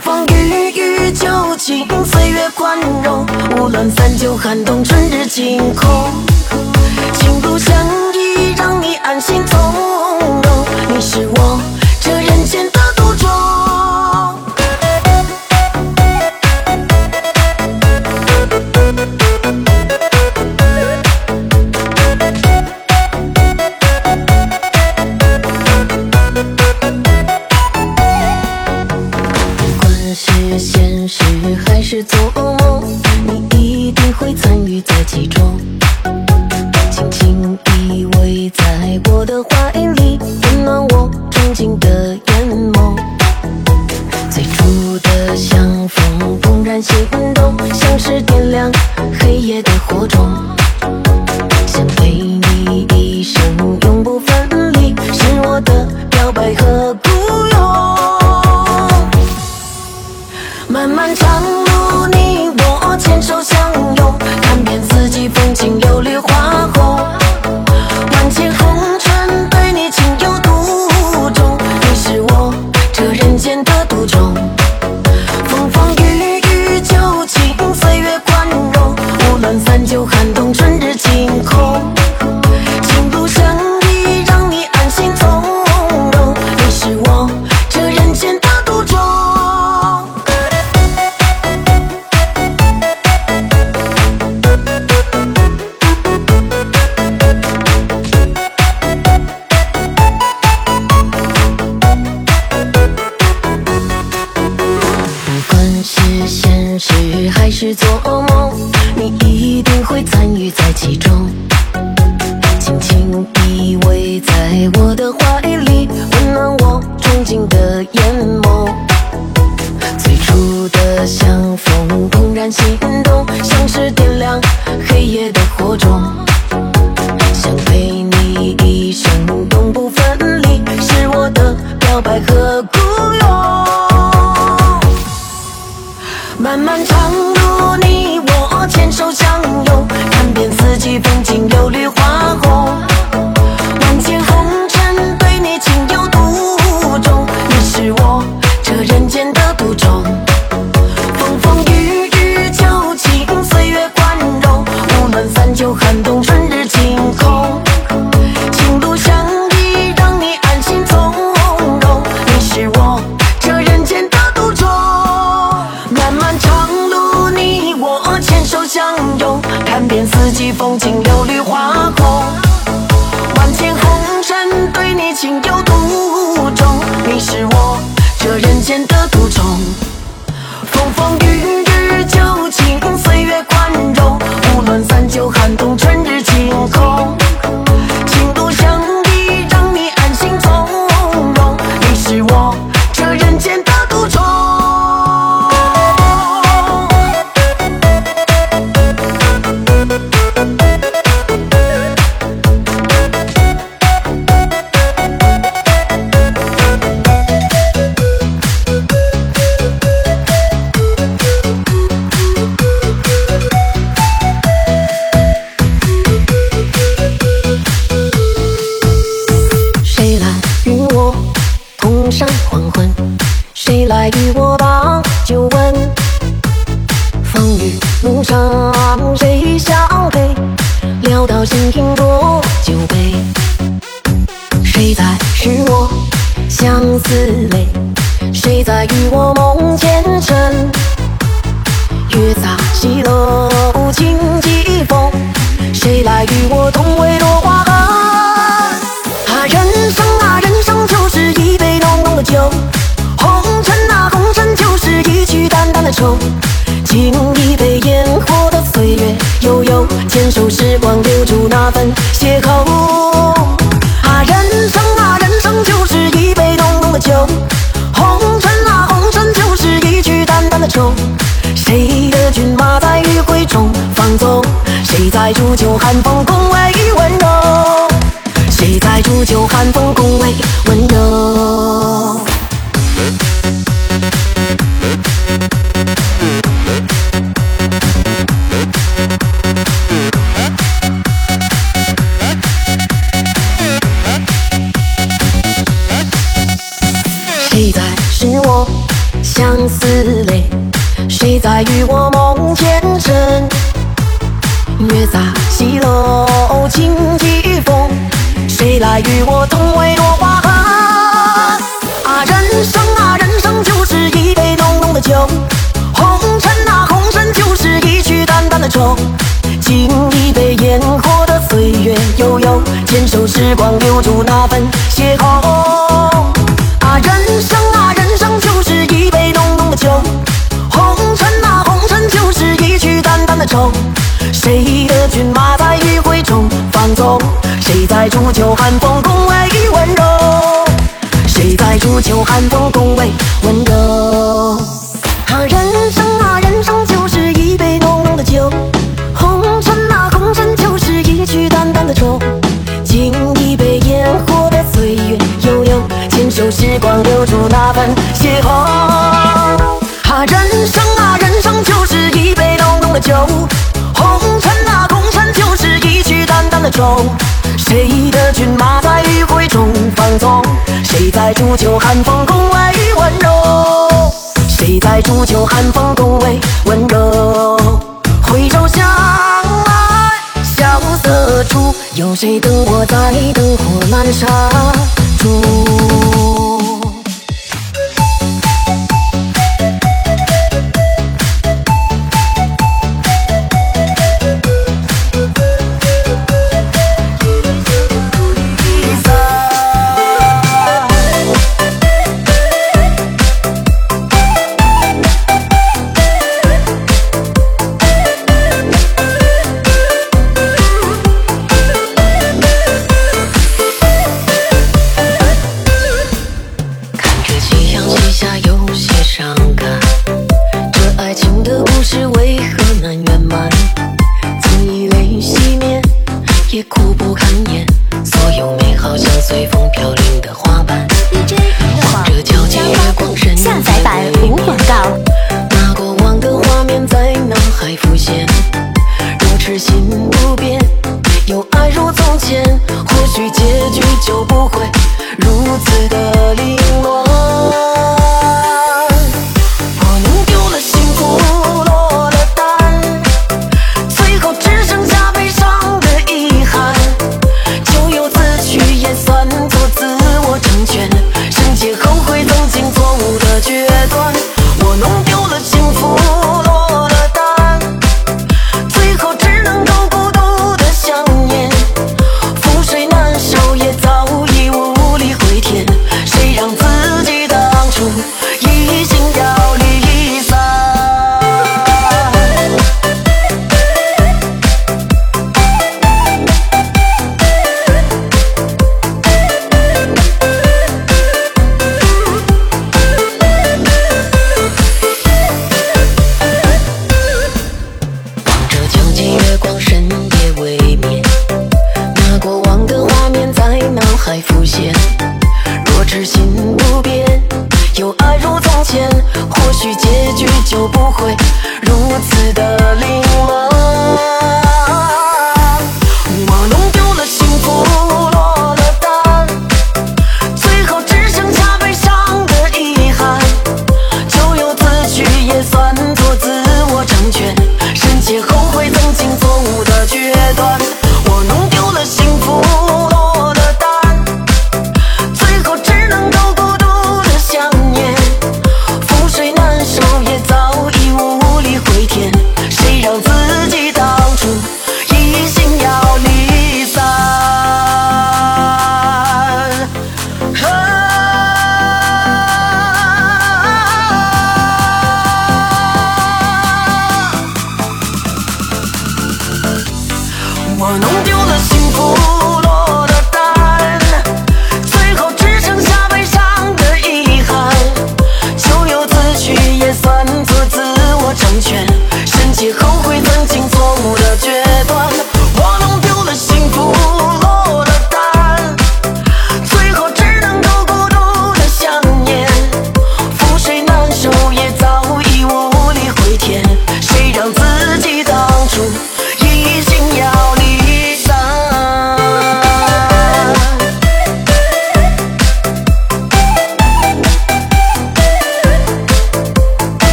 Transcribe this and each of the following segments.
风风雨雨就情岁月宽容无论三九寒冬春日晴空情路相依让你安心从容你是我百合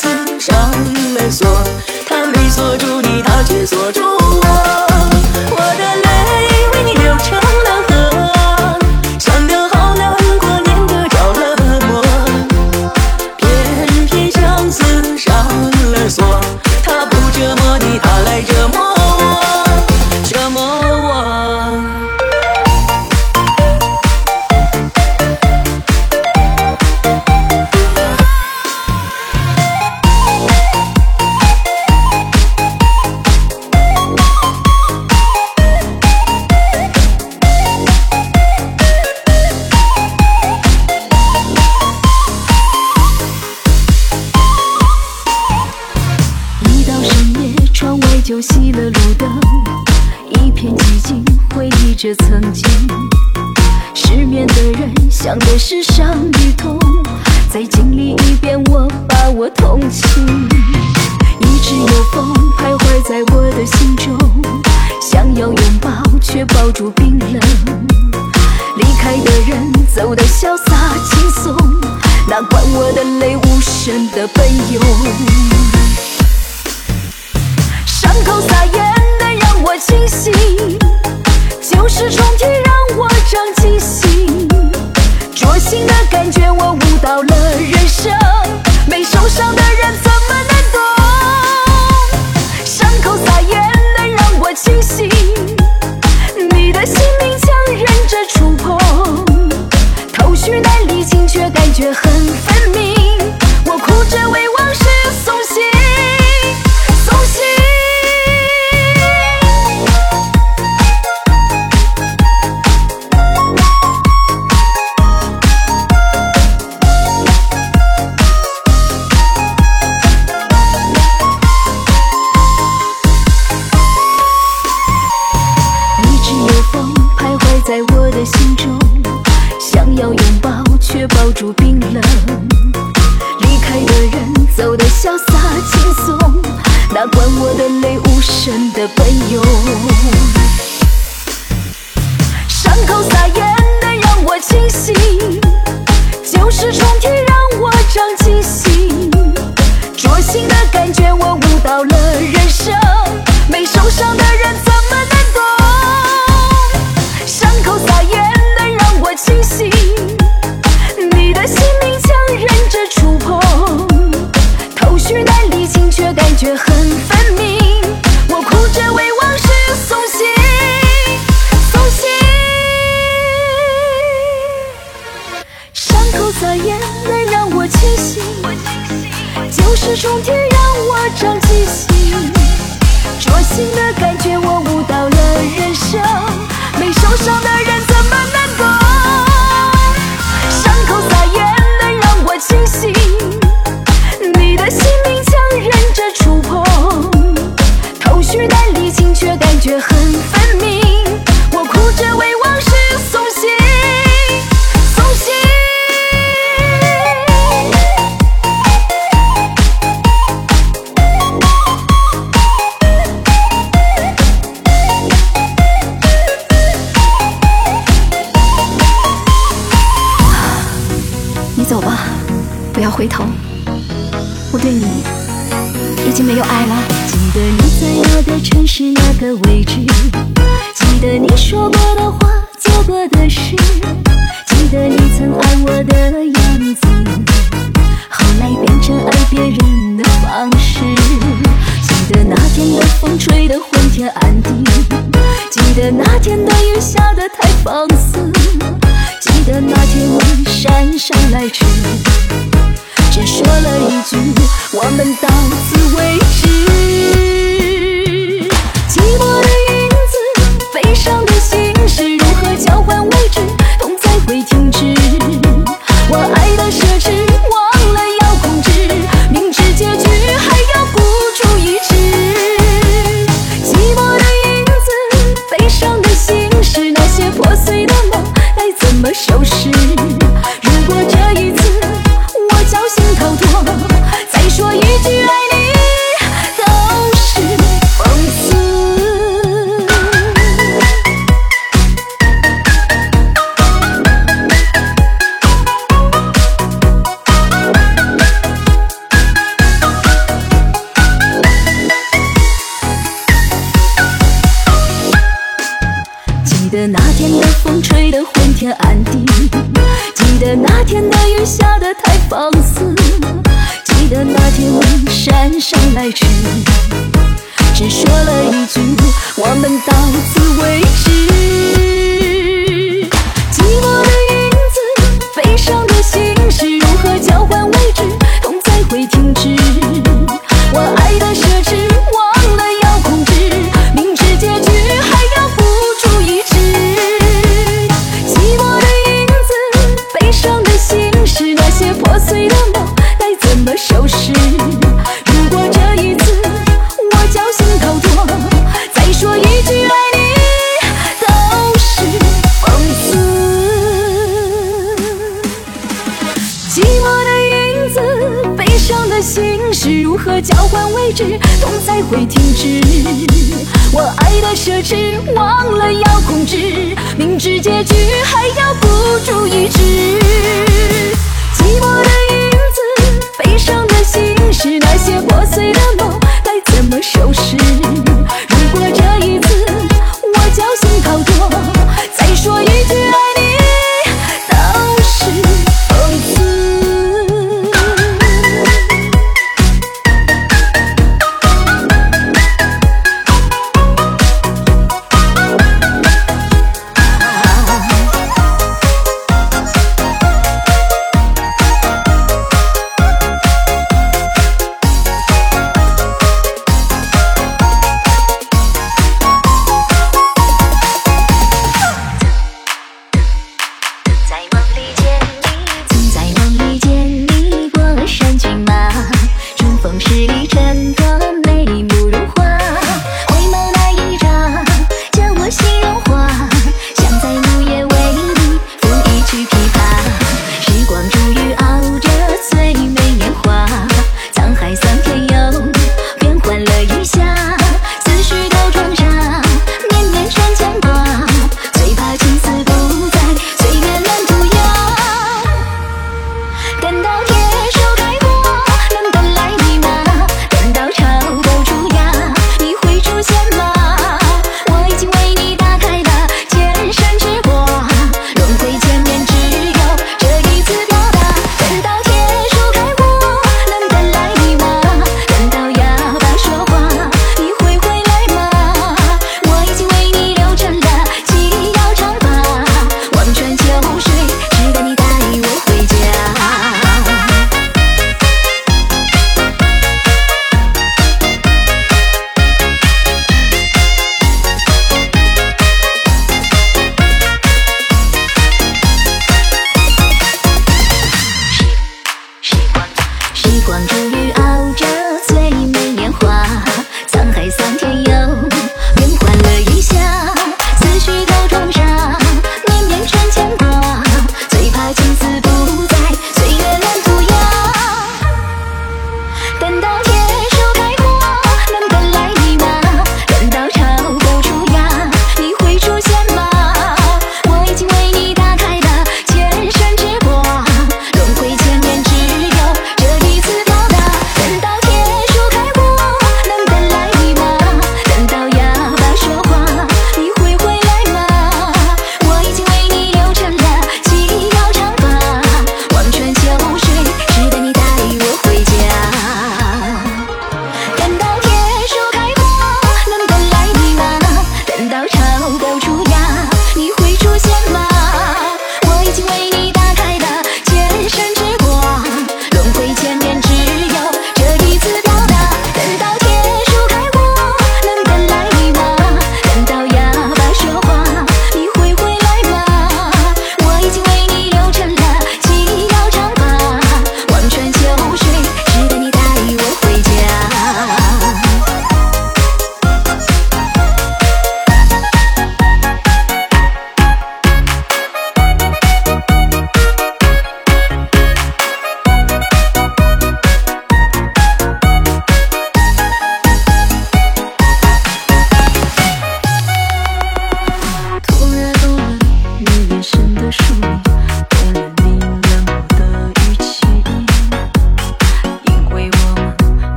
Sáng 真的朋友。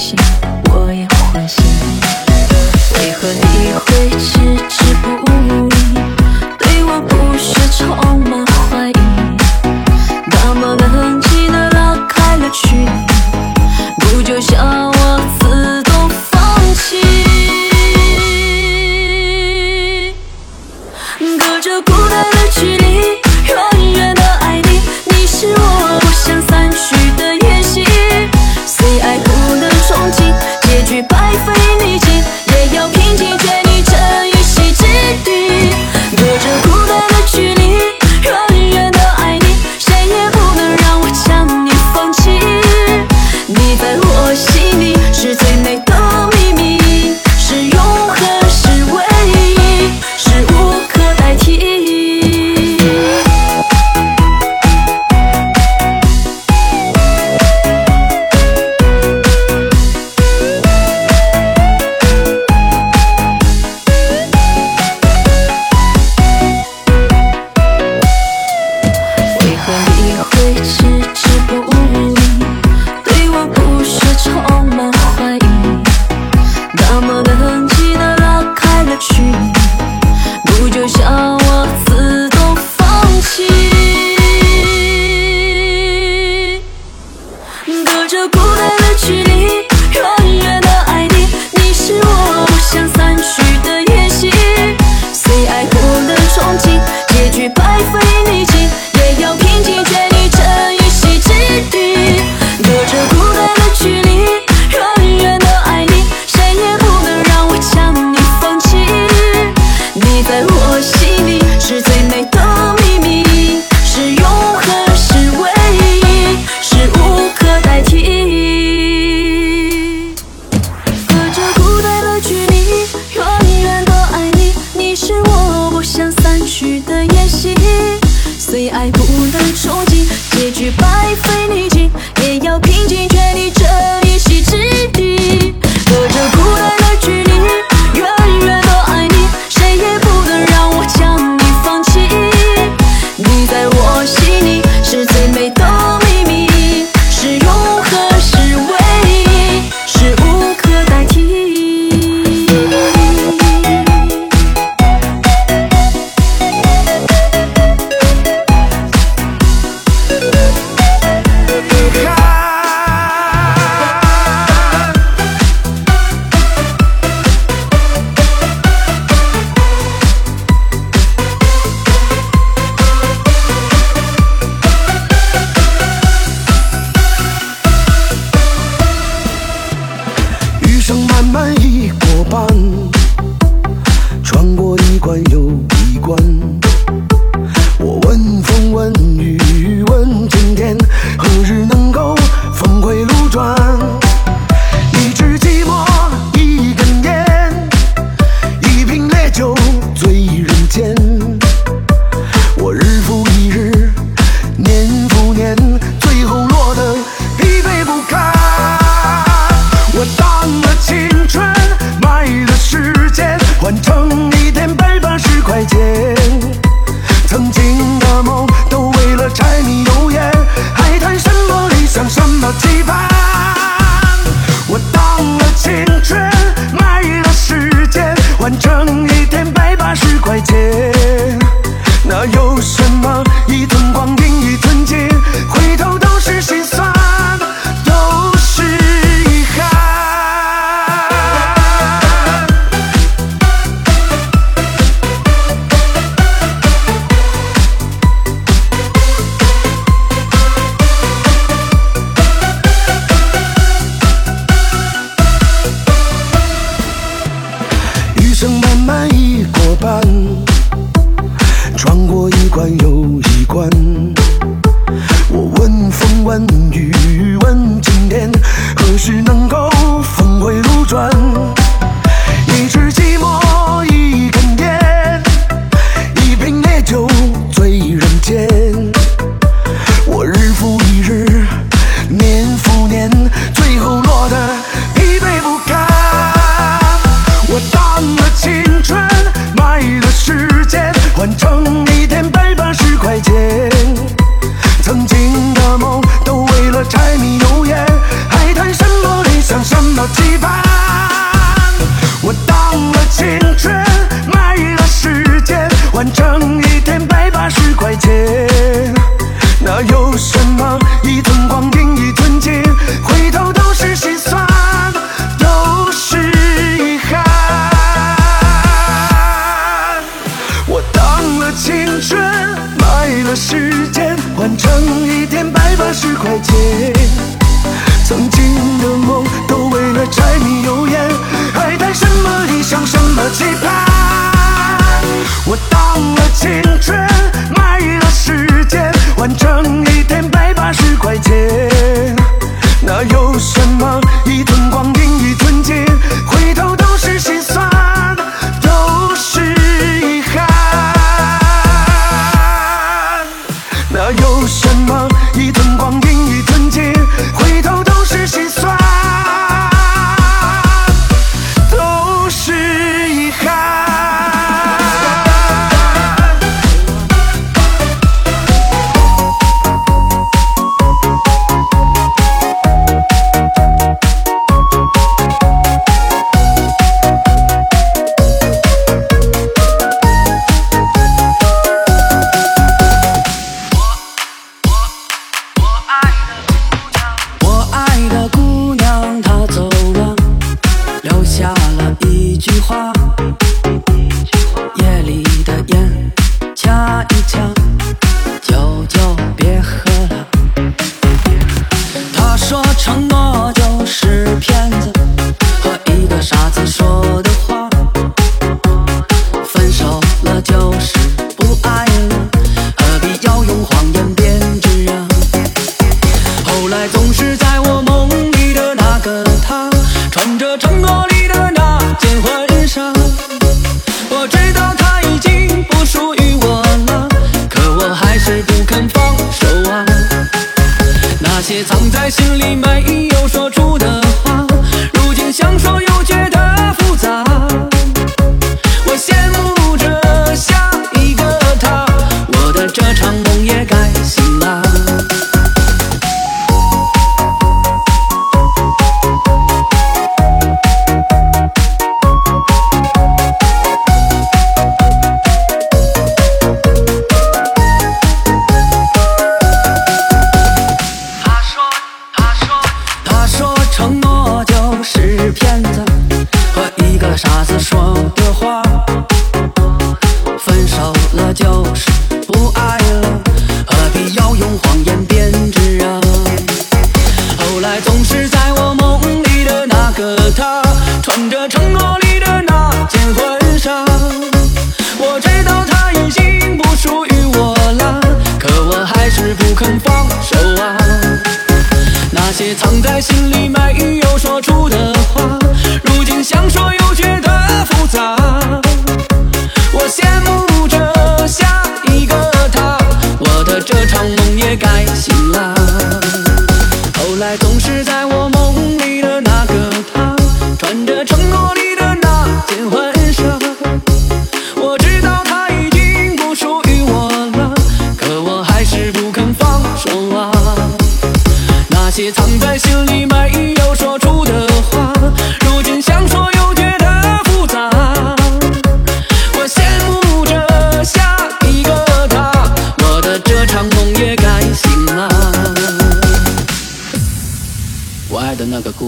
心，爱不一关又一关。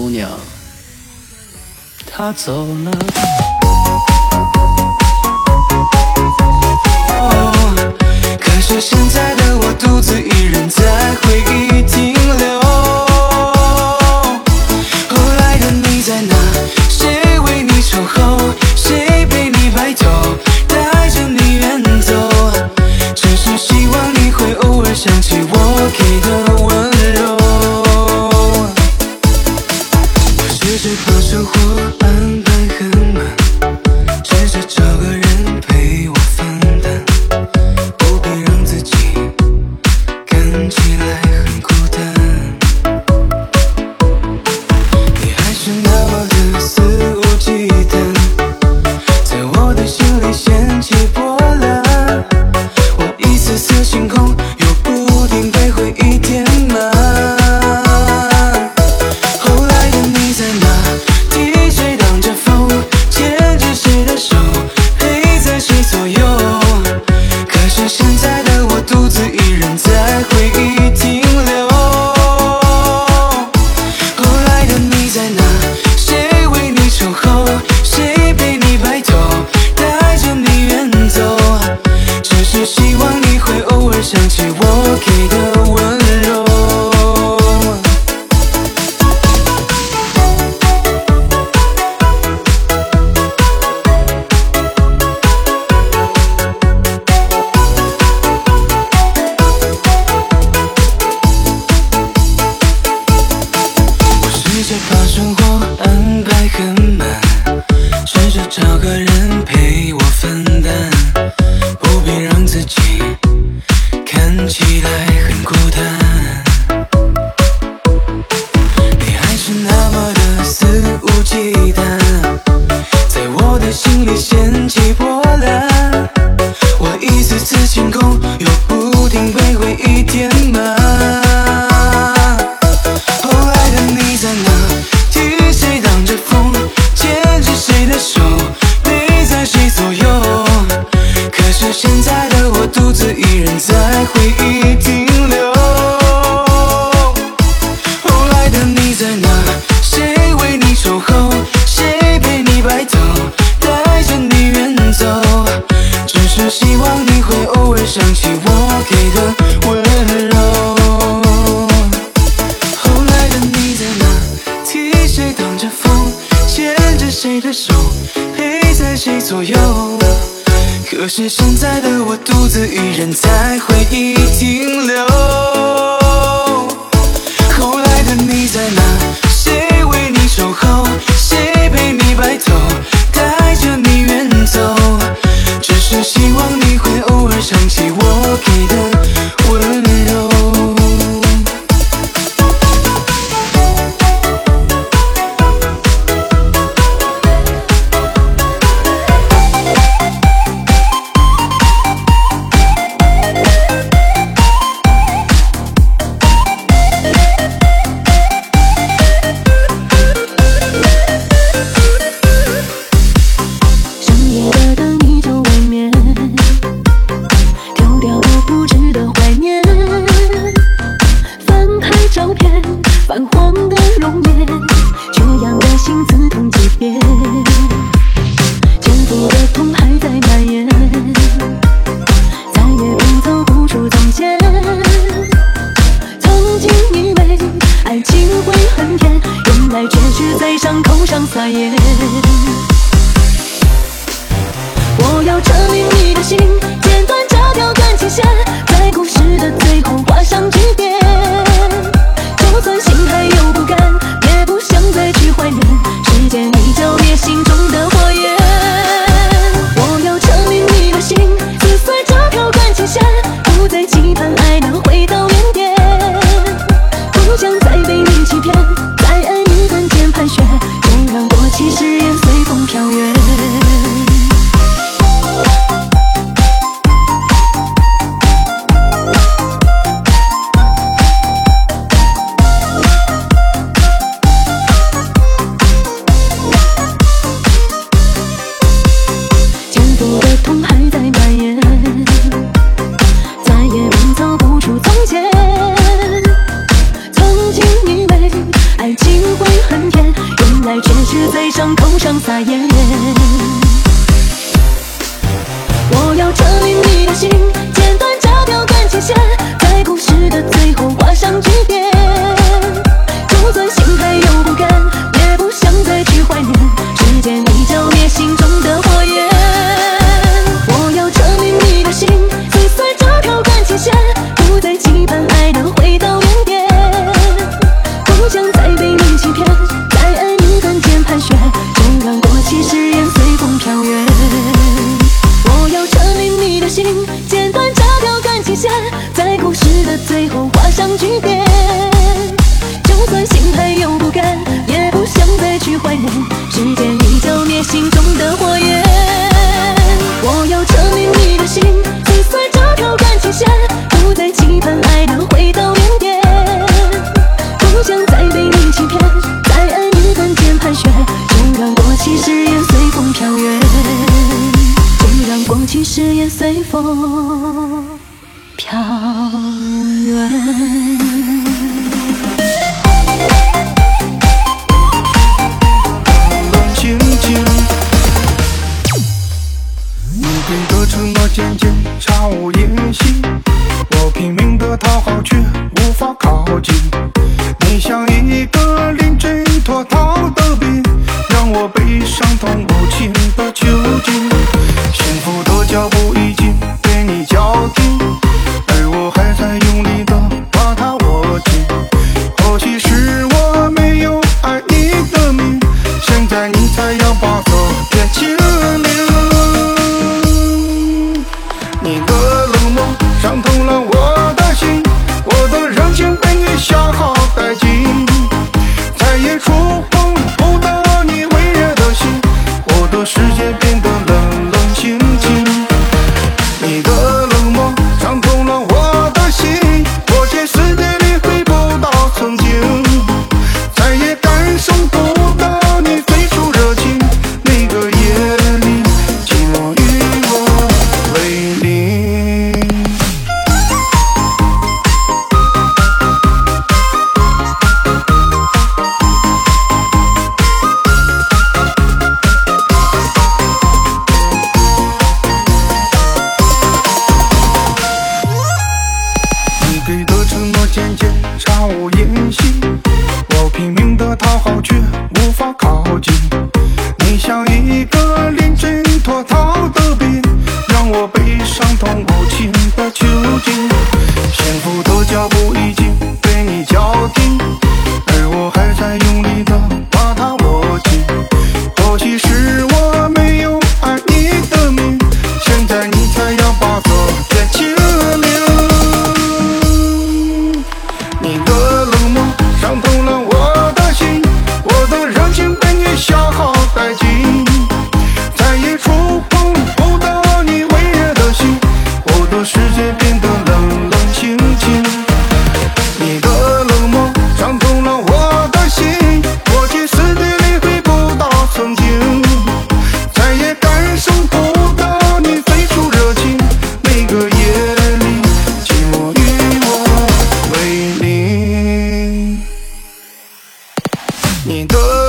姑娘。她走了。可是现在的我独自一人在回忆。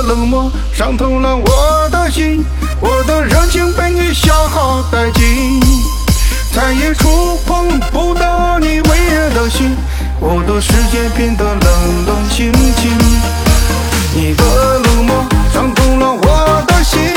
冷漠伤透了我的心我的热情被你消耗殆尽。再也触碰不到你温热的心我的世界变得冷冷清清。你的冷漠伤透了我的心。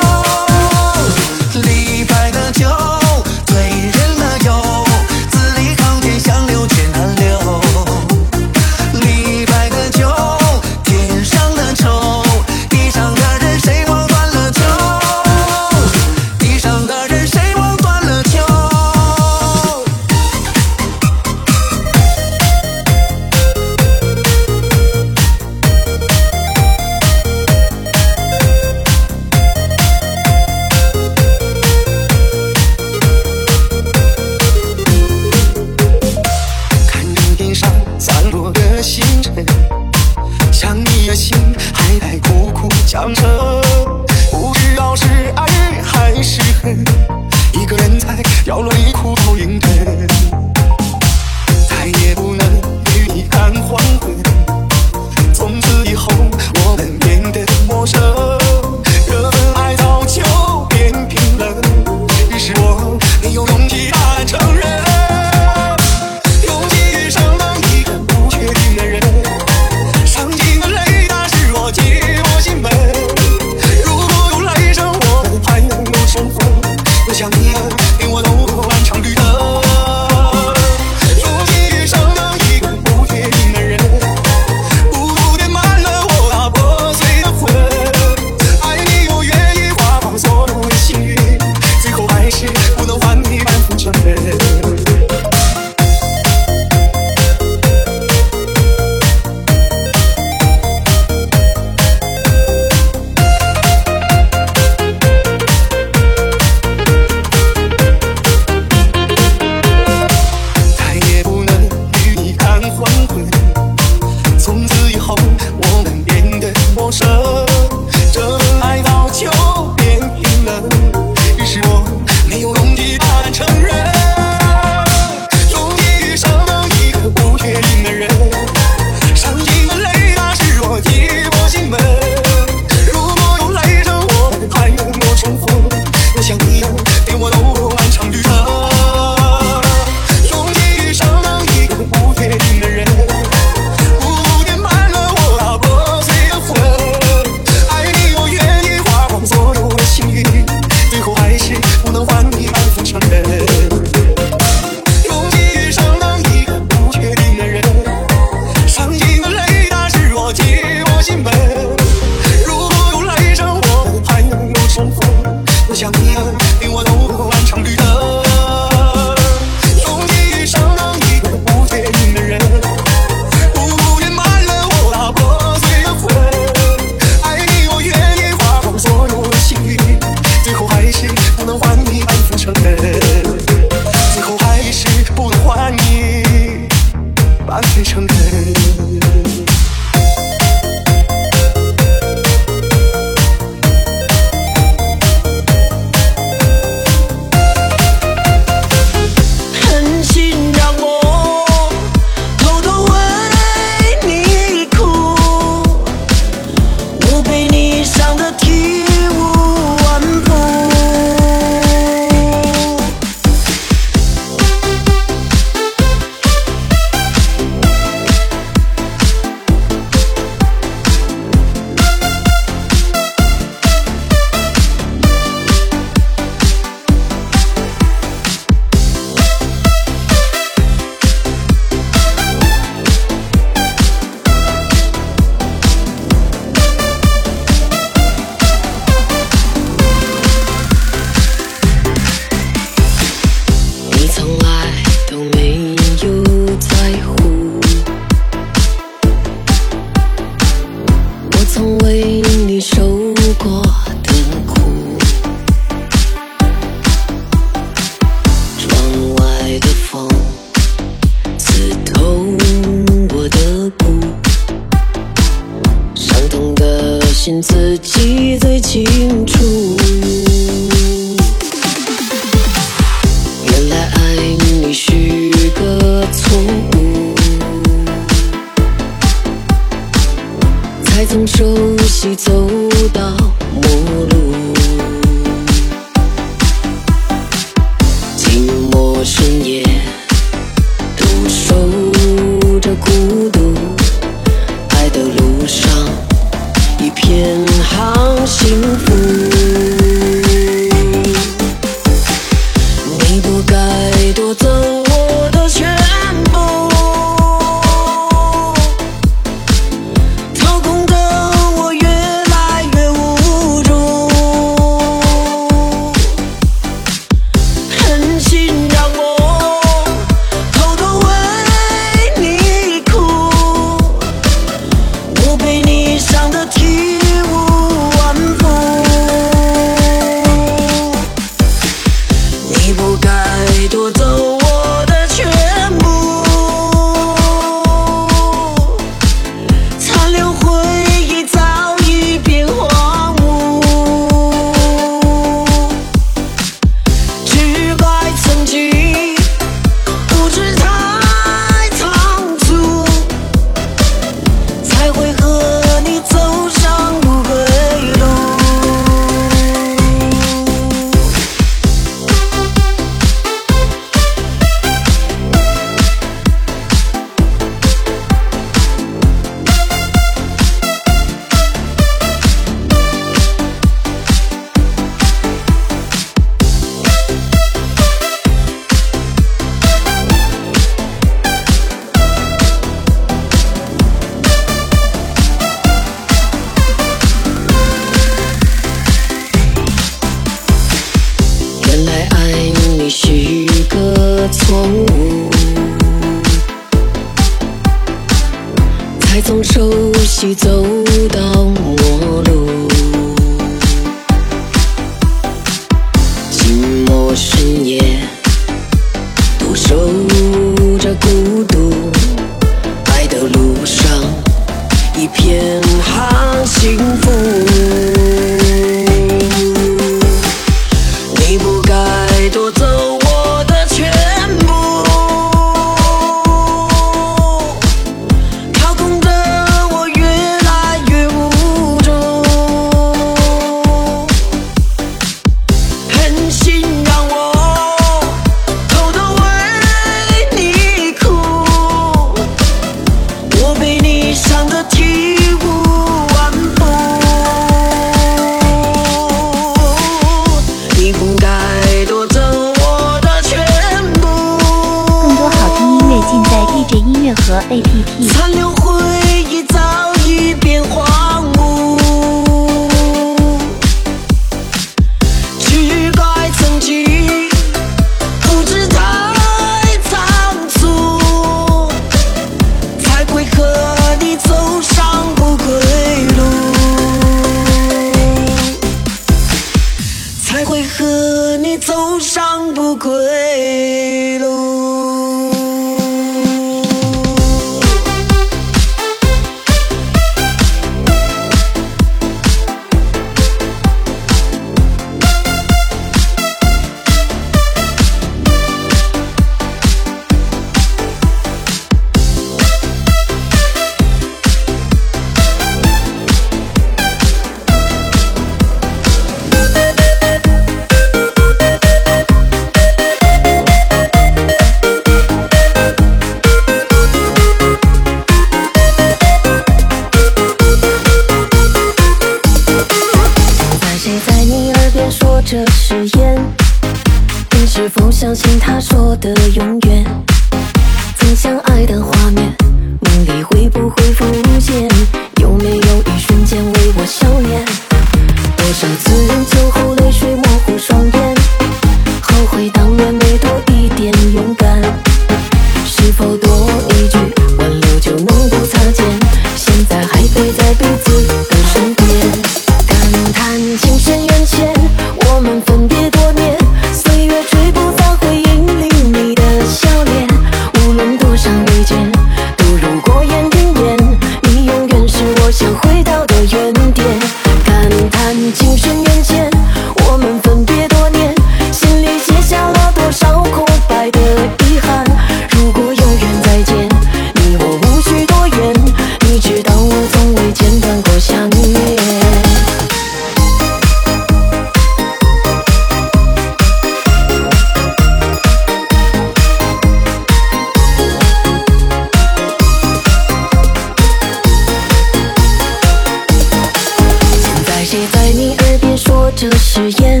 耳边说着誓言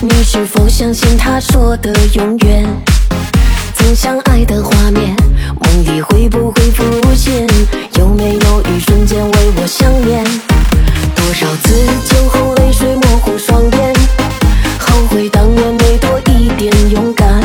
你是否相信他说的永远？曾相爱的画面梦里会不会浮现？有没有一瞬间为我想念？多少次酒后泪水模糊双眼后悔当年没多一点勇敢。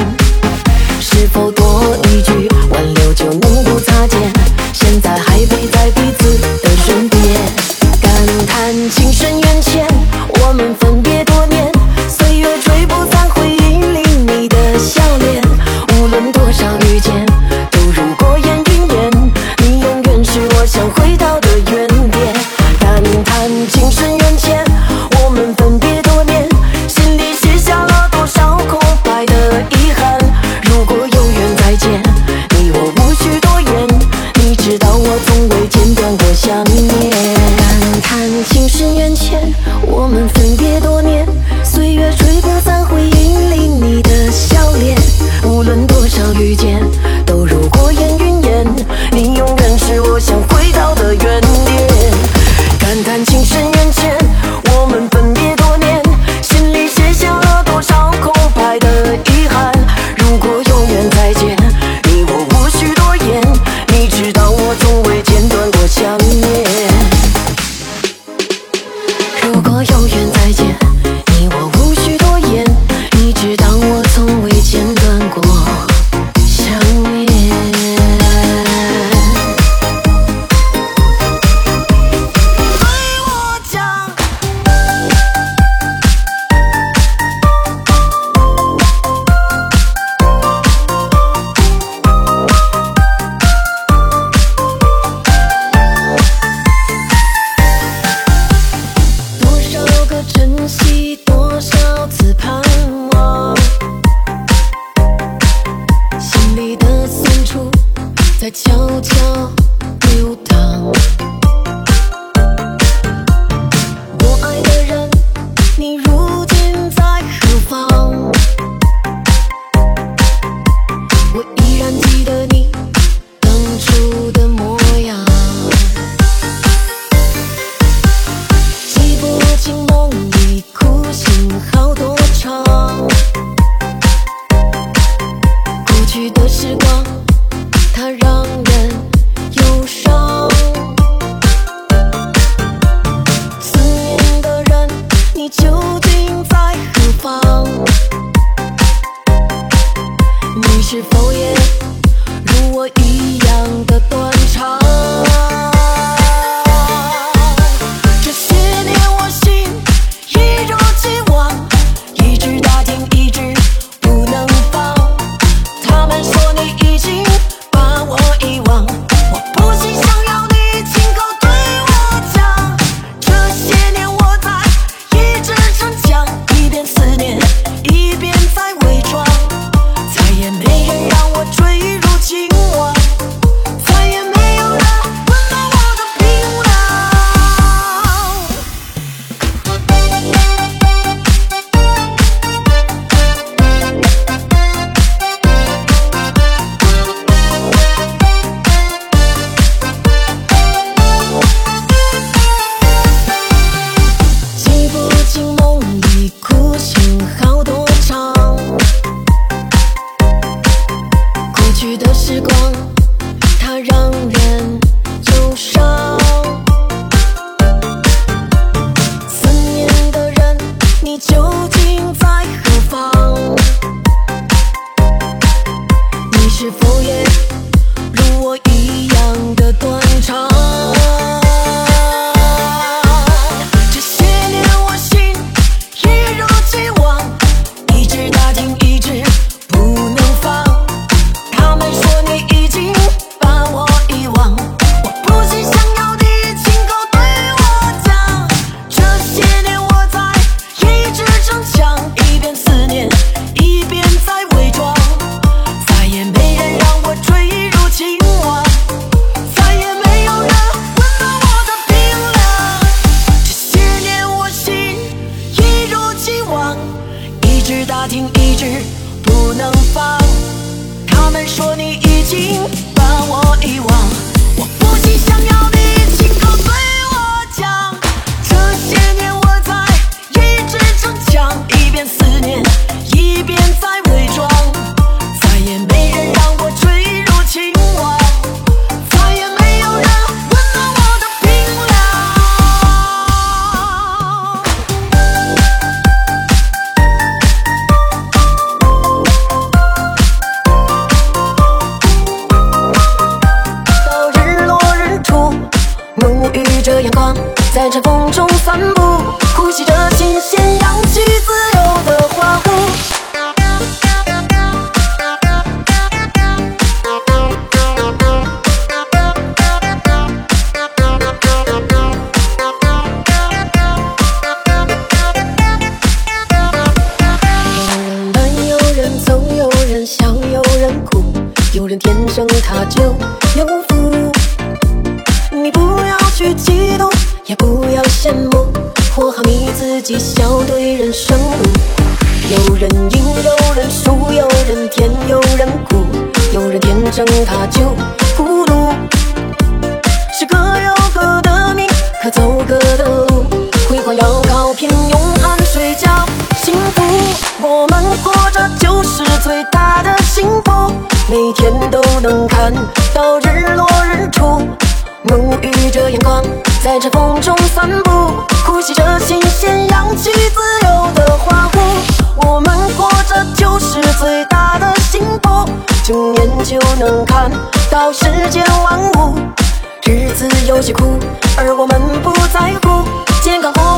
思有些苦而我们不在乎。健康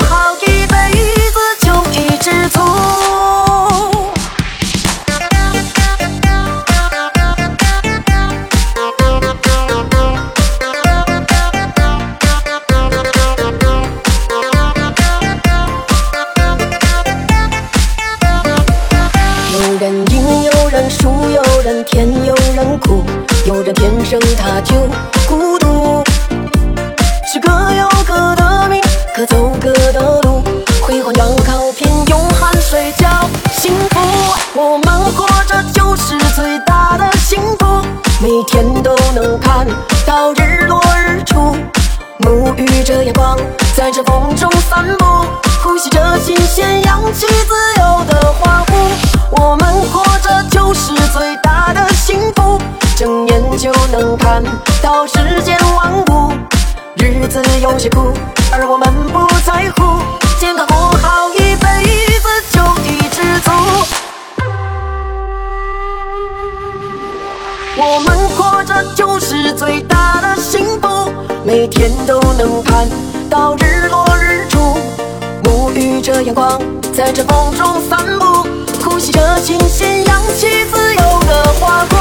在这风中散步，呼吸着清新氧气，自由的花骨。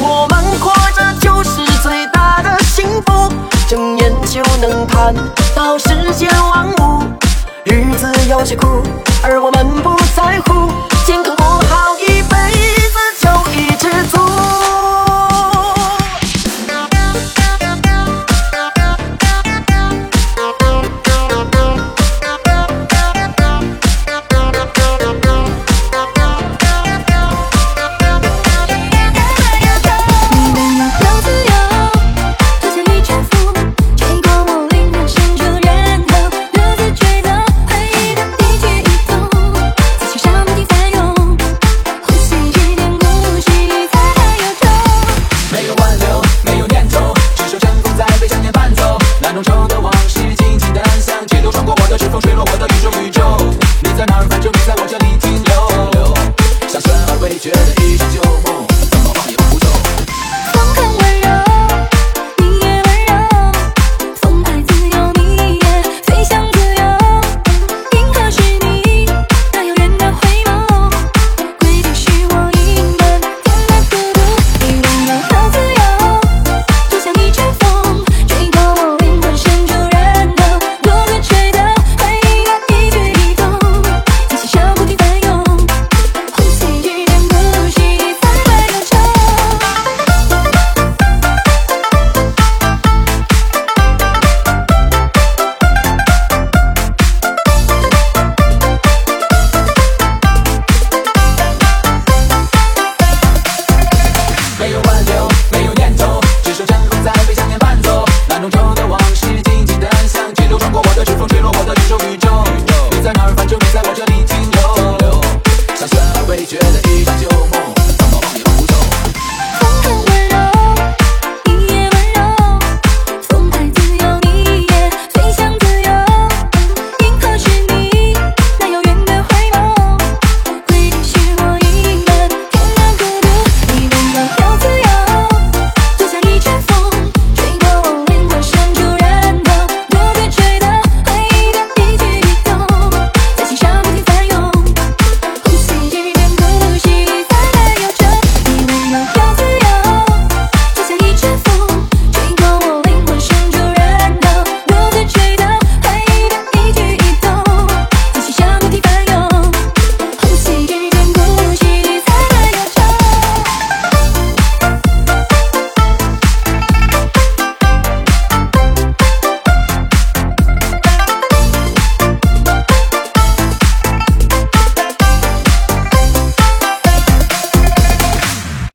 我们活着就是最大的幸福，睁眼就能看到世间万物。日子有些苦，而我们不在乎。